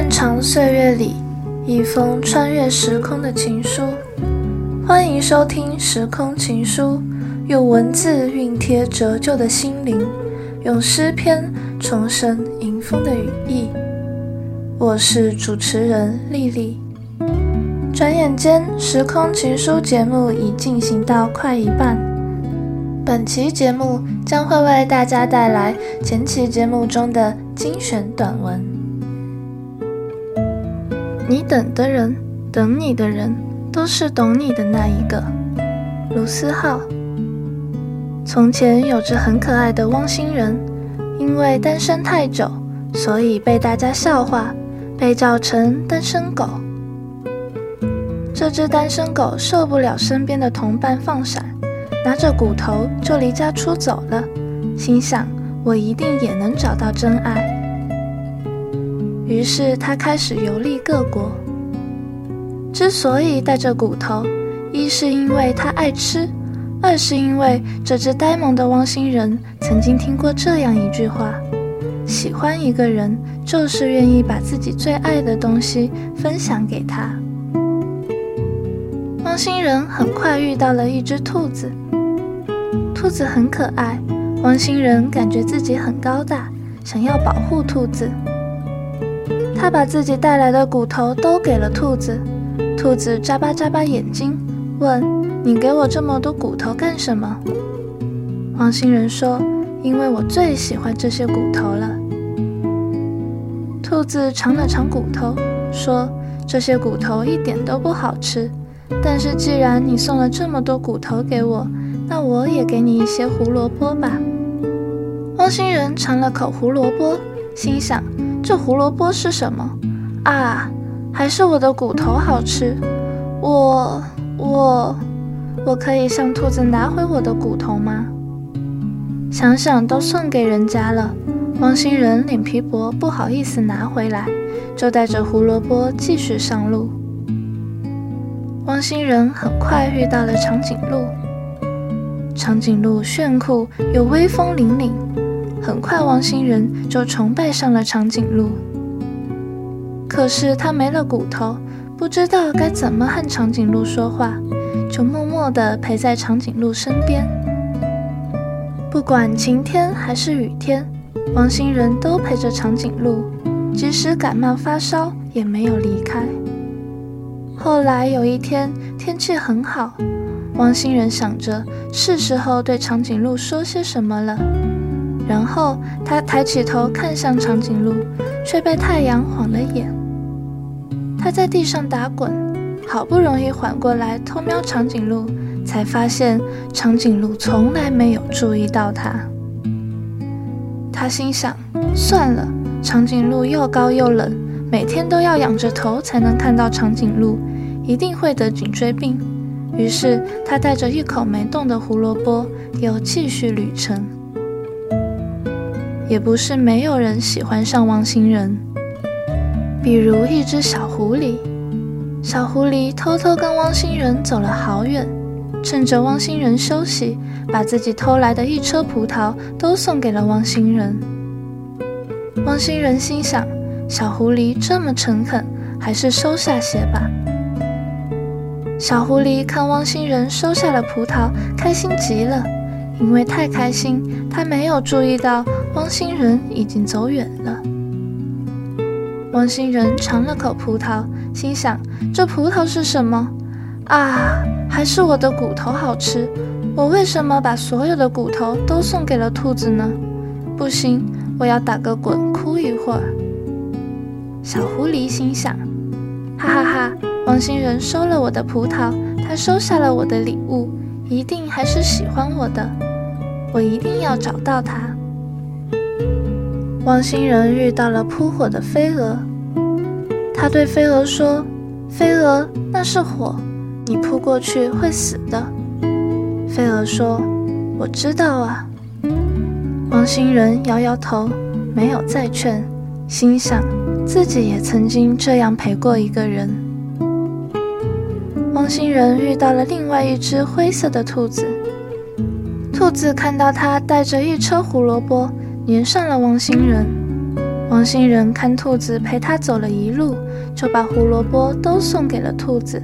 漫长岁月里，一封穿越时空的情书。欢迎收听《时空情书》，用文字熨贴折旧的心灵，用诗篇重生迎风的羽翼。我是主持人丽丽。转眼间，《时空情书》节目已进行到快一半。本期节目将会为大家带来前期节目中的精选短文。你等的人，等你的人。都是懂你的那一个，卢思浩。从前有着很可爱的汪星人，因为单身太久，所以被大家笑话，被叫成单身狗。这只单身狗受不了身边的同伴放闪，拿着骨头就离家出走了，心想我一定也能找到真爱。于是他开始游历各国。之所以带着骨头，一是因为他爱吃，二是因为这只呆萌的汪星人曾经听过这样一句话：喜欢一个人，就是愿意把自己最爱的东西分享给他。汪星人很快遇到了一只兔子，兔子很可爱，汪星人感觉自己很高大，想要保护兔子。他把自己带来的骨头都给了兔子。兔子眨巴眨巴眼睛，问：“你给我这么多骨头干什么？”汪星人说：“因为我最喜欢这些骨头了。”兔子尝了尝骨头，说：“这些骨头一点都不好吃，但是既然你送了这么多骨头给我，那我也给你一些胡萝卜吧。”汪星人尝了口胡萝卜，心想：“这胡萝卜是什么？啊！”还是我的骨头好吃，我我我可以向兔子拿回我的骨头吗？想想都送给人家了，汪星人脸皮薄，不好意思拿回来，就带着胡萝卜继续上路。汪星人很快遇到了长颈鹿，长颈鹿炫酷又威风凛凛，很快汪星人就崇拜上了长颈鹿。可是他没了骨头，不知道该怎么和长颈鹿说话，就默默地陪在长颈鹿身边。不管晴天还是雨天，汪星人都陪着长颈鹿，即使感冒发烧也没有离开。后来有一天天气很好，汪星人想着是时候对长颈鹿说些什么了，然后他抬起头看向长颈鹿，却被太阳晃了眼。他在地上打滚，好不容易缓过来，偷瞄长颈鹿，才发现长颈鹿从来没有注意到他。他心想：算了，长颈鹿又高又冷，每天都要仰着头才能看到长颈鹿，一定会得颈椎病。于是他带着一口没动的胡萝卜，又继续旅程。也不是没有人喜欢上汪星人。比如一只小狐狸，小狐狸偷偷跟汪星人走了好远，趁着汪星人休息，把自己偷来的一车葡萄都送给了汪星人。汪星人心想：小狐狸这么诚恳，还是收下些吧。小狐狸看汪星人收下了葡萄，开心极了，因为太开心，他没有注意到汪星人已经走远了。汪星人尝了口葡萄，心想：这葡萄是什么？啊，还是我的骨头好吃。我为什么把所有的骨头都送给了兔子呢？不行，我要打个滚，哭一会儿。小狐狸心想：哈哈哈，汪星人收了我的葡萄，他收下了我的礼物，一定还是喜欢我的。我一定要找到他。汪星人遇到了扑火的飞蛾，他对飞蛾说：“飞蛾，那是火，你扑过去会死的。”飞蛾说：“我知道啊。”汪星人摇摇头，没有再劝，心想自己也曾经这样陪过一个人。汪星人遇到了另外一只灰色的兔子，兔子看到他带着一车胡萝卜。粘上了汪星人，汪星人看兔子陪他走了一路，就把胡萝卜都送给了兔子。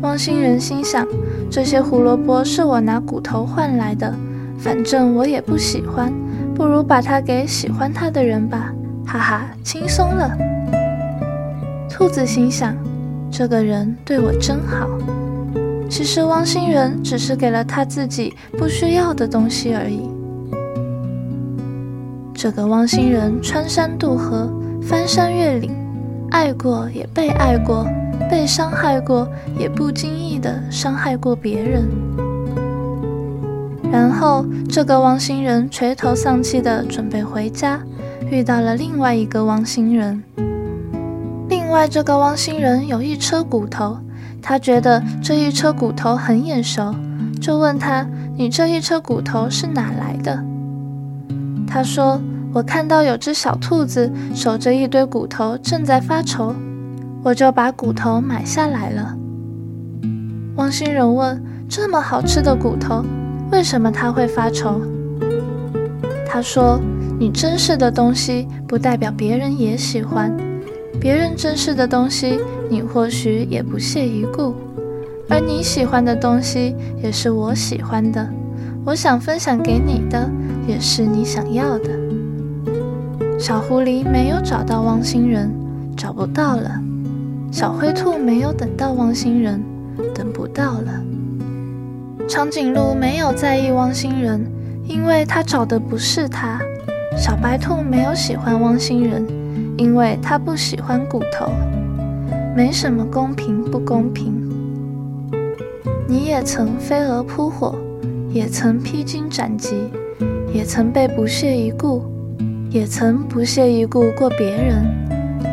汪星人心想：这些胡萝卜是我拿骨头换来的，反正我也不喜欢，不如把它给喜欢它的人吧，哈哈，轻松了。兔子心想：这个人对我真好。其实汪星人只是给了他自己不需要的东西而已。这个汪星人穿山渡河，翻山越岭，爱过也被爱过，被伤害过，也不经意的伤害过别人。然后，这个汪星人垂头丧气的准备回家，遇到了另外一个汪星人。另外，这个汪星人有一车骨头，他觉得这一车骨头很眼熟，就问他：“你这一车骨头是哪来的？”他说。我看到有只小兔子守着一堆骨头，正在发愁，我就把骨头买下来了。汪星人问：“这么好吃的骨头，为什么它会发愁？”他说：“你珍视的东西，不代表别人也喜欢；别人珍视的东西，你或许也不屑一顾；而你喜欢的东西，也是我喜欢的。我想分享给你的，也是你想要的。”小狐狸没有找到汪星人，找不到了。小灰兔没有等到汪星人，等不到了。长颈鹿没有在意汪星人，因为他找的不是他。小白兔没有喜欢汪星人，因为他不喜欢骨头。没什么公平不公平。你也曾飞蛾扑火，也曾披荆斩棘，也曾被不屑一顾。也曾不屑一顾过别人，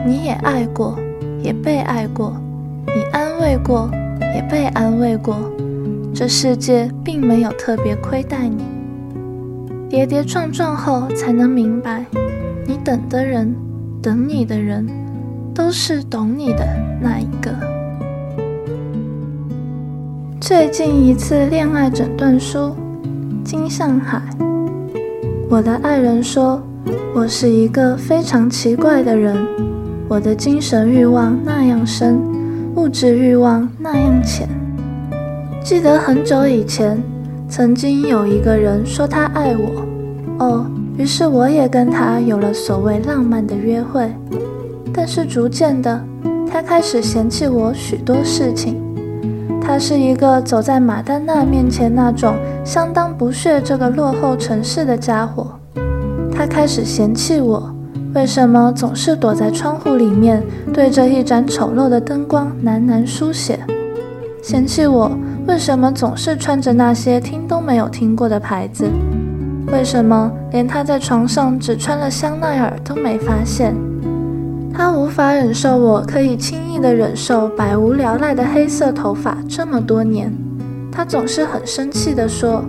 你也爱过，也被爱过，你安慰过，也被安慰过。这世界并没有特别亏待你，跌跌撞撞后才能明白，你等的人，等你的人，都是懂你的那一个。最近一次恋爱诊断书，金向海。我的爱人说。我是一个非常奇怪的人，我的精神欲望那样深，物质欲望那样浅。记得很久以前，曾经有一个人说他爱我，哦，于是我也跟他有了所谓浪漫的约会。但是逐渐的，他开始嫌弃我许多事情。他是一个走在马丹娜面前那种相当不屑这个落后城市的家伙。他开始嫌弃我，为什么总是躲在窗户里面，对着一盏丑陋的灯光喃喃书写？嫌弃我为什么总是穿着那些听都没有听过的牌子？为什么连他在床上只穿了香奈儿都没发现？他无法忍受我可以轻易的忍受百无聊赖的黑色头发这么多年。他总是很生气的说：“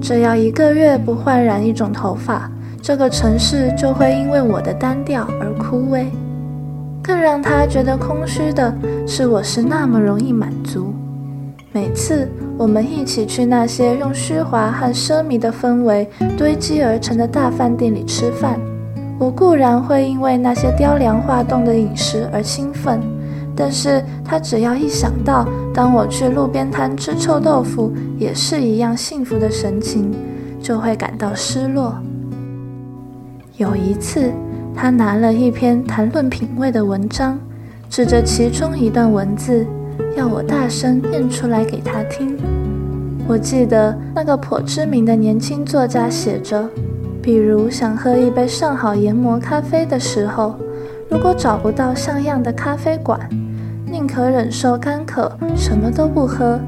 只要一个月不换染一种头发。”这个城市就会因为我的单调而枯萎。更让他觉得空虚的是，我是那么容易满足。每次我们一起去那些用虚华和奢靡的氛围堆积而成的大饭店里吃饭，我固然会因为那些雕梁画栋的饮食而兴奋，但是他只要一想到当我去路边摊吃臭豆腐也是一样幸福的神情，就会感到失落。有一次，他拿了一篇谈论品味的文章，指着其中一段文字，要我大声念出来给他听。我记得那个颇知名的年轻作家写着：比如想喝一杯上好研磨咖啡的时候，如果找不到像样的咖啡馆，宁可忍受干渴，什么都不喝。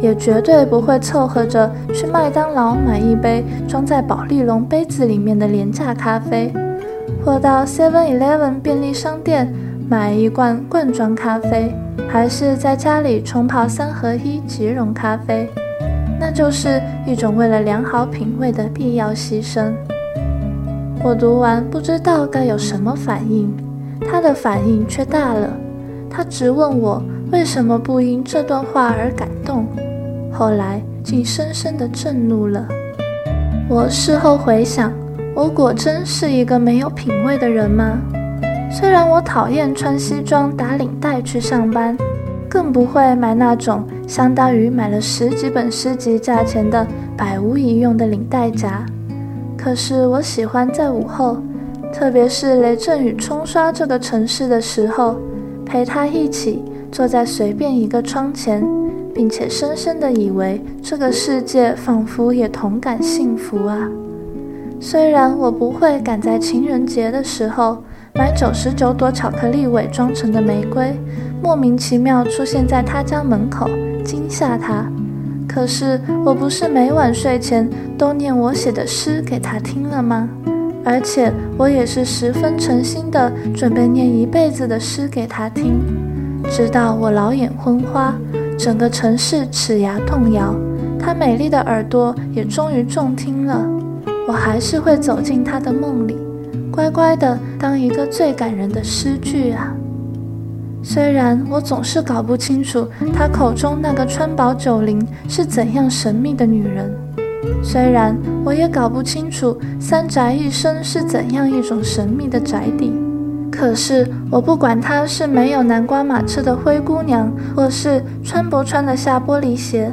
也绝对不会凑合着去麦当劳买一杯装在保丽龙杯子里面的廉价咖啡，或到 Seven Eleven 便利商店买一罐罐装咖啡，还是在家里冲泡三合一即溶咖啡，那就是一种为了良好品味的必要牺牲。我读完不知道该有什么反应，他的反应却大了，他直问我为什么不因这段话而感动。后来竟深深地震怒了。我事后回想，我果真是一个没有品味的人吗？虽然我讨厌穿西装打领带去上班，更不会买那种相当于买了十几本诗集价钱的百无一用的领带夹，可是我喜欢在午后，特别是雷阵雨冲刷这个城市的时候，陪他一起坐在随便一个窗前，并且深深地以为这个世界仿佛也同感幸福啊。虽然我不会赶在情人节的时候买九十九朵巧克力伪装成的玫瑰，莫名其妙出现在他家门口惊吓他，可是我不是每晚睡前都念我写的诗给他听了吗？而且我也是十分诚心的准备念一辈子的诗给他听，直到我老眼昏花，整个城市齿牙动摇，她美丽的耳朵也终于中听了。我还是会走进她的梦里，乖乖的当一个最感人的诗句啊。虽然我总是搞不清楚她口中那个川宝九零是怎样神秘的女人，虽然我也搞不清楚三宅一生是怎样一种神秘的宅邸，可是我不管她是没有南瓜马车的灰姑娘，或是穿不穿的下玻璃鞋，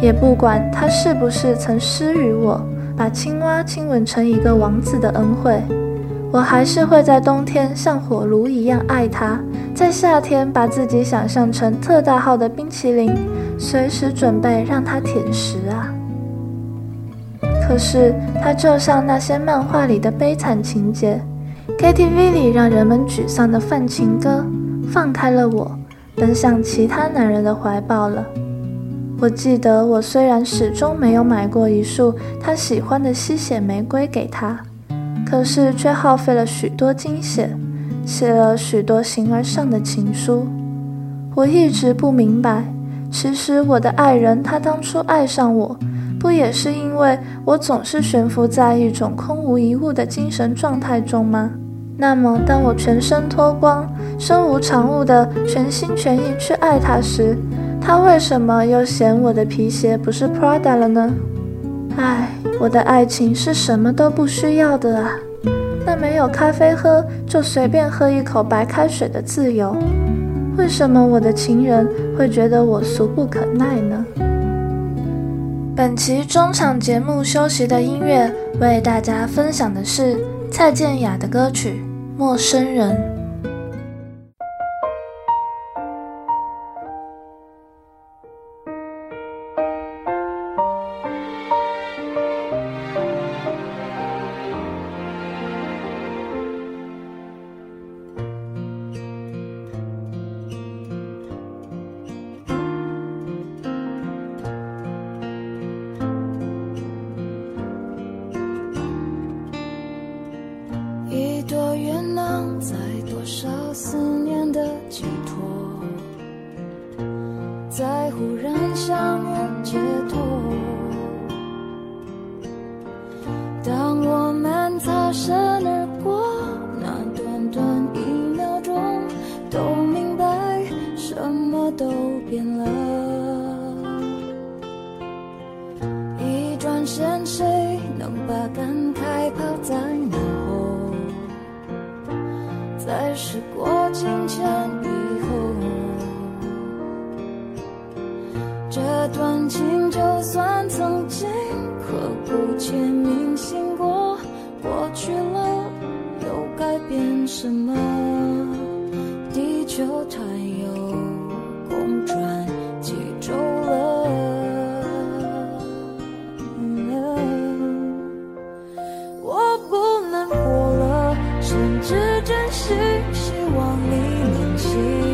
也不管她是不是曾施予我。把青蛙亲吻成一个王子的恩惠，我还是会在冬天像火炉一样爱他，在夏天把自己想象成特大号的冰淇淋，随时准备让他舔食啊。可是他就像那些漫画里的悲惨情节，KTV 里让人们沮丧的泛情歌，放开了我，奔向其他男人的怀抱了。我记得，我虽然始终没有买过一束他喜欢的吸血玫瑰给他，可是却耗费了许多精血，写了许多形而上的情书。我一直不明白，其实我的爱人他当初爱上我，不也是因为我总是悬浮在一种空无一物的精神状态中吗？那么，当我全身脱光、身无长物的全心全意去爱他时，他为什么又嫌我的皮鞋不是 Prada 了呢？唉，我的爱情是什么都不需要的啊！那没有咖啡喝就随便喝一口白开水的自由，为什么我的情人会觉得我俗不可耐呢？本期中场节目休息的音乐，为大家分享的是蔡健雅的歌曲《陌生人》。在忽然想要解脱算曾经刻骨且铭心过，过去了又改变什么？地球太有公转，几周了。我不难过了，甚至真心希望你能幸。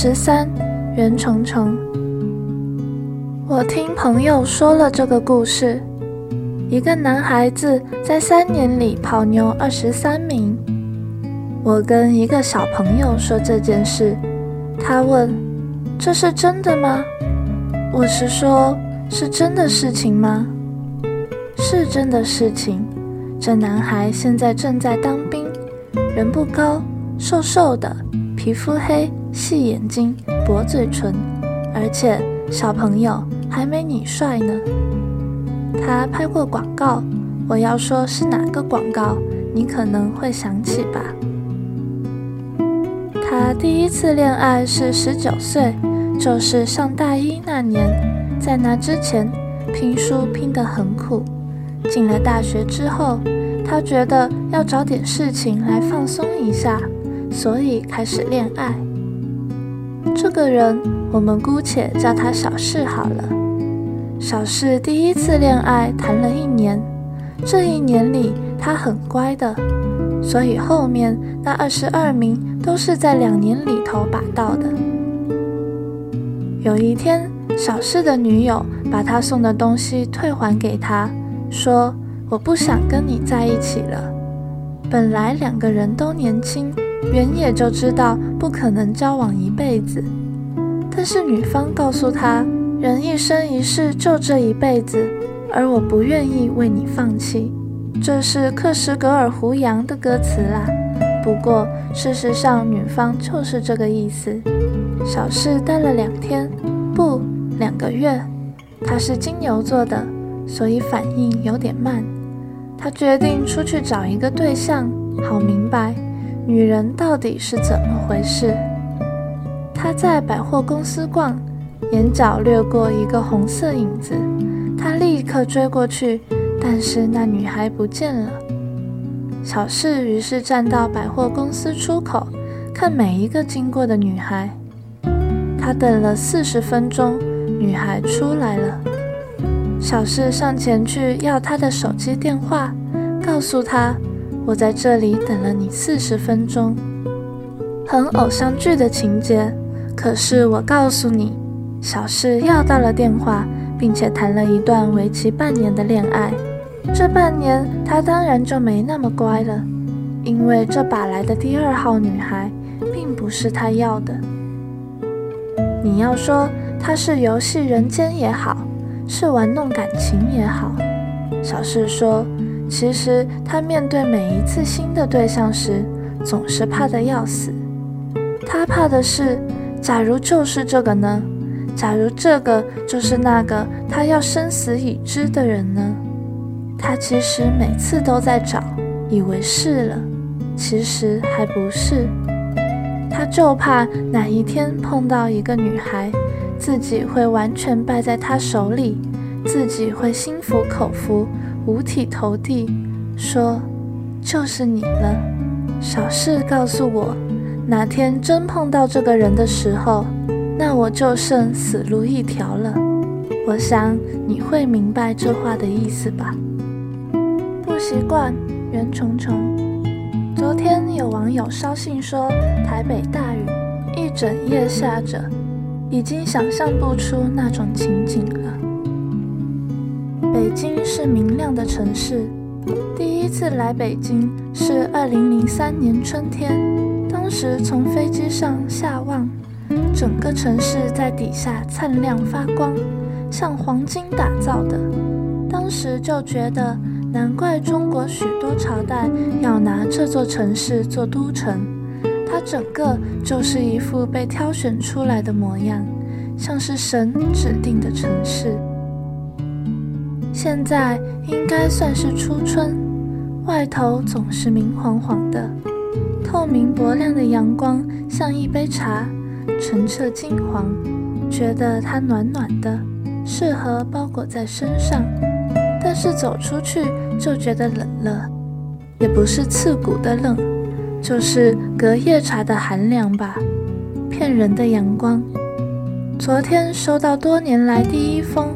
十三，袁成成。我听朋友说了这个故事：一个男孩子在三年里跑牛二十三名。我跟一个小朋友说这件事，他问：“这是真的吗？”我是说，是真的事情吗？是真的事情。这男孩现在正在当兵，人不高，瘦瘦的，皮肤黑，细眼睛，薄嘴唇，而且小朋友还没你帅呢。他拍过广告，我要说是哪个广告，你可能会想起吧。他第一次恋爱是十九岁。就是上大一那年，在那之前，拼书拼得很苦。进了大学之后，他觉得要找点事情来放松一下，所以开始恋爱。这个人，我们姑且叫他小四好了。小四第一次恋爱谈了一年，这一年里他很乖的，所以后面那二十二名都是在两年里头把到的。有一天，小四的女友把他送的东西退还给他，说：“我不想跟你在一起了。”本来两个人都年轻，原野就知道不可能交往一辈子。但是女方告诉他：“人一生一世就这一辈子，而我不愿意为你放弃。”这是克什格尔胡杨的歌词啦。不过事实上，女方就是这个意思。小事待了两天，不，两个月。他是金牛座的，所以反应有点慢。他决定出去找一个对象，好明白女人到底是怎么回事。她在百货公司逛，眼角掠过一个红色影子，她立刻追过去，但是那女孩不见了。小四于是站到百货公司出口，看每一个经过的女孩。他等了四十分钟，女孩出来了。小四上前去要她的手机电话，告诉她：“我在这里等了你四十分钟。”很偶像剧的情节。可是我告诉你，小四要到了电话，并且谈了一段为期半年的恋爱。这半年，他当然就没那么乖了，因为这把来的第二号女孩，并不是他要的。你要说他是游戏人间也好，是玩弄感情也好，小四说，其实他面对每一次新的对象时，总是怕得要死。他怕的是，假如就是这个呢？假如这个就是那个他要生死已知的人呢？他其实每次都在找，以为是了，其实还不是。他就怕哪一天碰到一个女孩，自己会完全败在他手里，自己会心服口服、五体投地，说就是你了。小事告诉我，哪天真碰到这个人的时候，那我就剩死路一条了。我想你会明白这话的意思吧？不习惯，袁崇崇。昨天有网友捎信说，台北大雨，一整夜下着，已经想象不出那种情景了。北京是明亮的城市，第一次来北京是二零零三年春天，当时从飞机上下望，整个城市在底下灿亮发光，像黄金打造的，当时就觉得。难怪中国许多朝代要拿这座城市做都城，它整个就是一副被挑选出来的模样，像是神指定的城市。现在应该算是初春，外头总是明晃晃的，透明薄亮的阳光像一杯茶，澄澈金黄，觉得它暖暖的，适合包裹在身上。但是走出去就觉得冷了，也不是刺骨的冷，就是隔夜茶的寒凉吧。骗人的阳光。昨天收到多年来第一封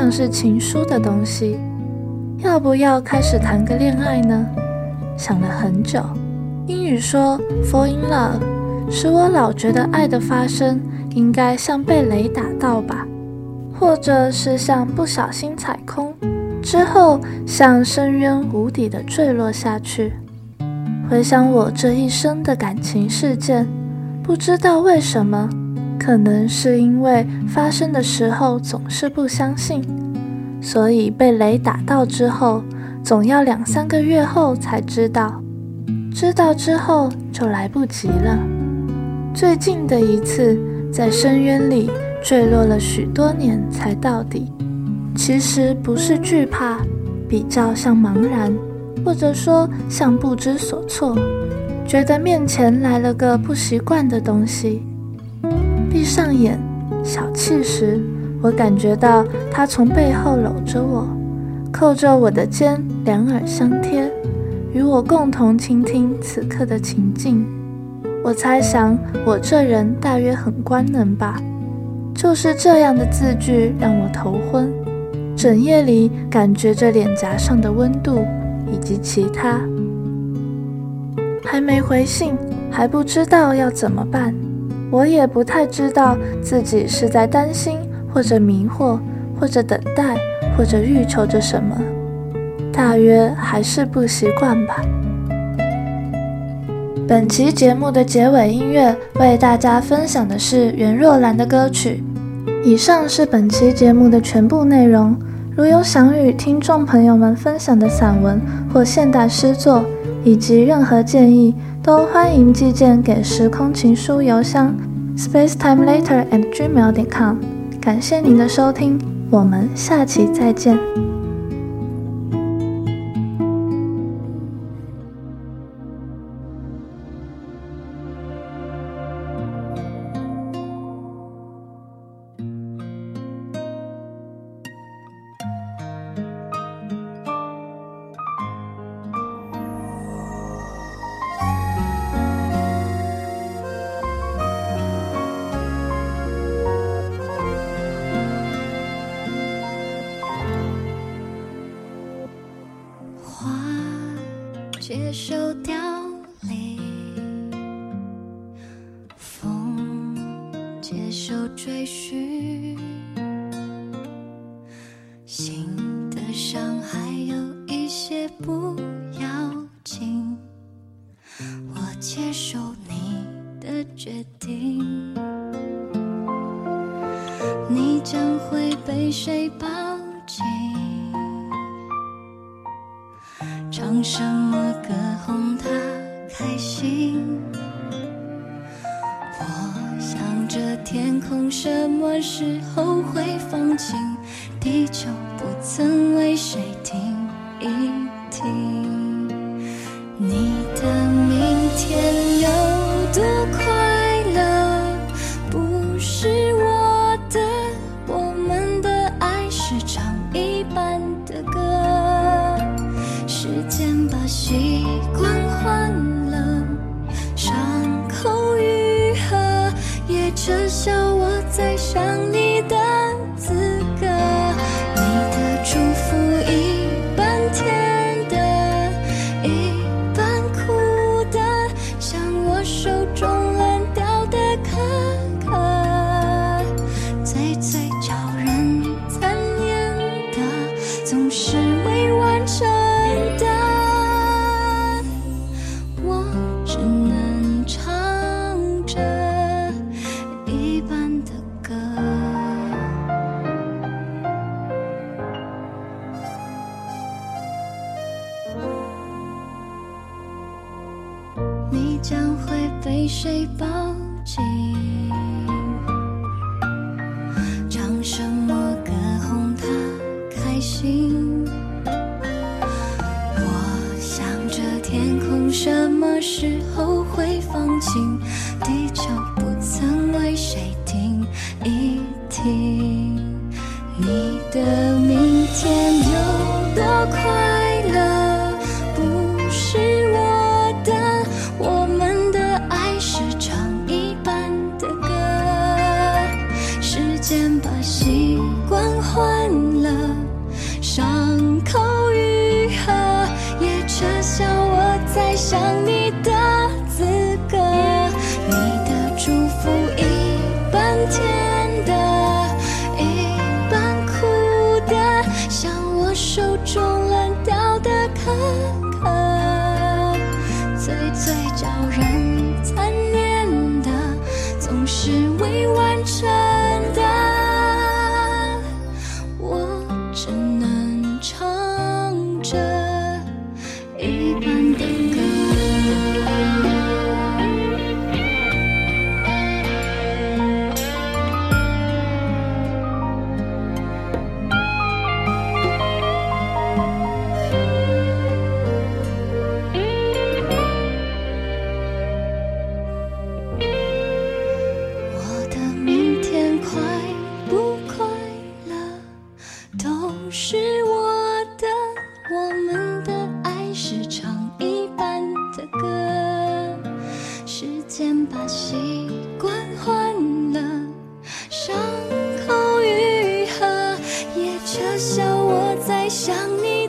像是情书的东西，要不要开始谈个恋爱呢？想了很久，英语说 fall in love，使我老觉得爱的发生应该像被雷打到吧，或者是像不小心踩空之后，像深渊无底的坠落下去。回想我这一生的感情事件，不知道为什么，可能是因为发生的时候总是不相信，所以被雷打到之后，总要两三个月后才知道，知道之后就来不及了。最近的一次在深渊里坠落了许多年才到底，其实不是惧怕，比较像茫然，或者说像不知所措，觉得面前来了个不习惯的东西。闭上眼，小憩时，我感觉到他从背后搂着我。扣着我的肩，两耳相贴，与我共同倾听此刻的情境。我猜想，我这人大约很官能吧。就是这样的字句让我头昏，整夜里感觉着脸颊上的温度，以及其他。还没回信，还不知道要怎么办。我也不太知道自己是在担心，或者迷惑，或者等待。或者欲求着什么，大约还是不习惯吧。本期节目的结尾音乐为大家分享的是袁若兰的歌曲。以上是本期节目的全部内容。如有想与听众朋友们分享的散文或现代诗作，以及任何建议，都欢迎寄件给时空情书邮箱 space time later and gmail.com。感谢您的收听。我们下期再见。接受追寻，心嘲笑我在想你。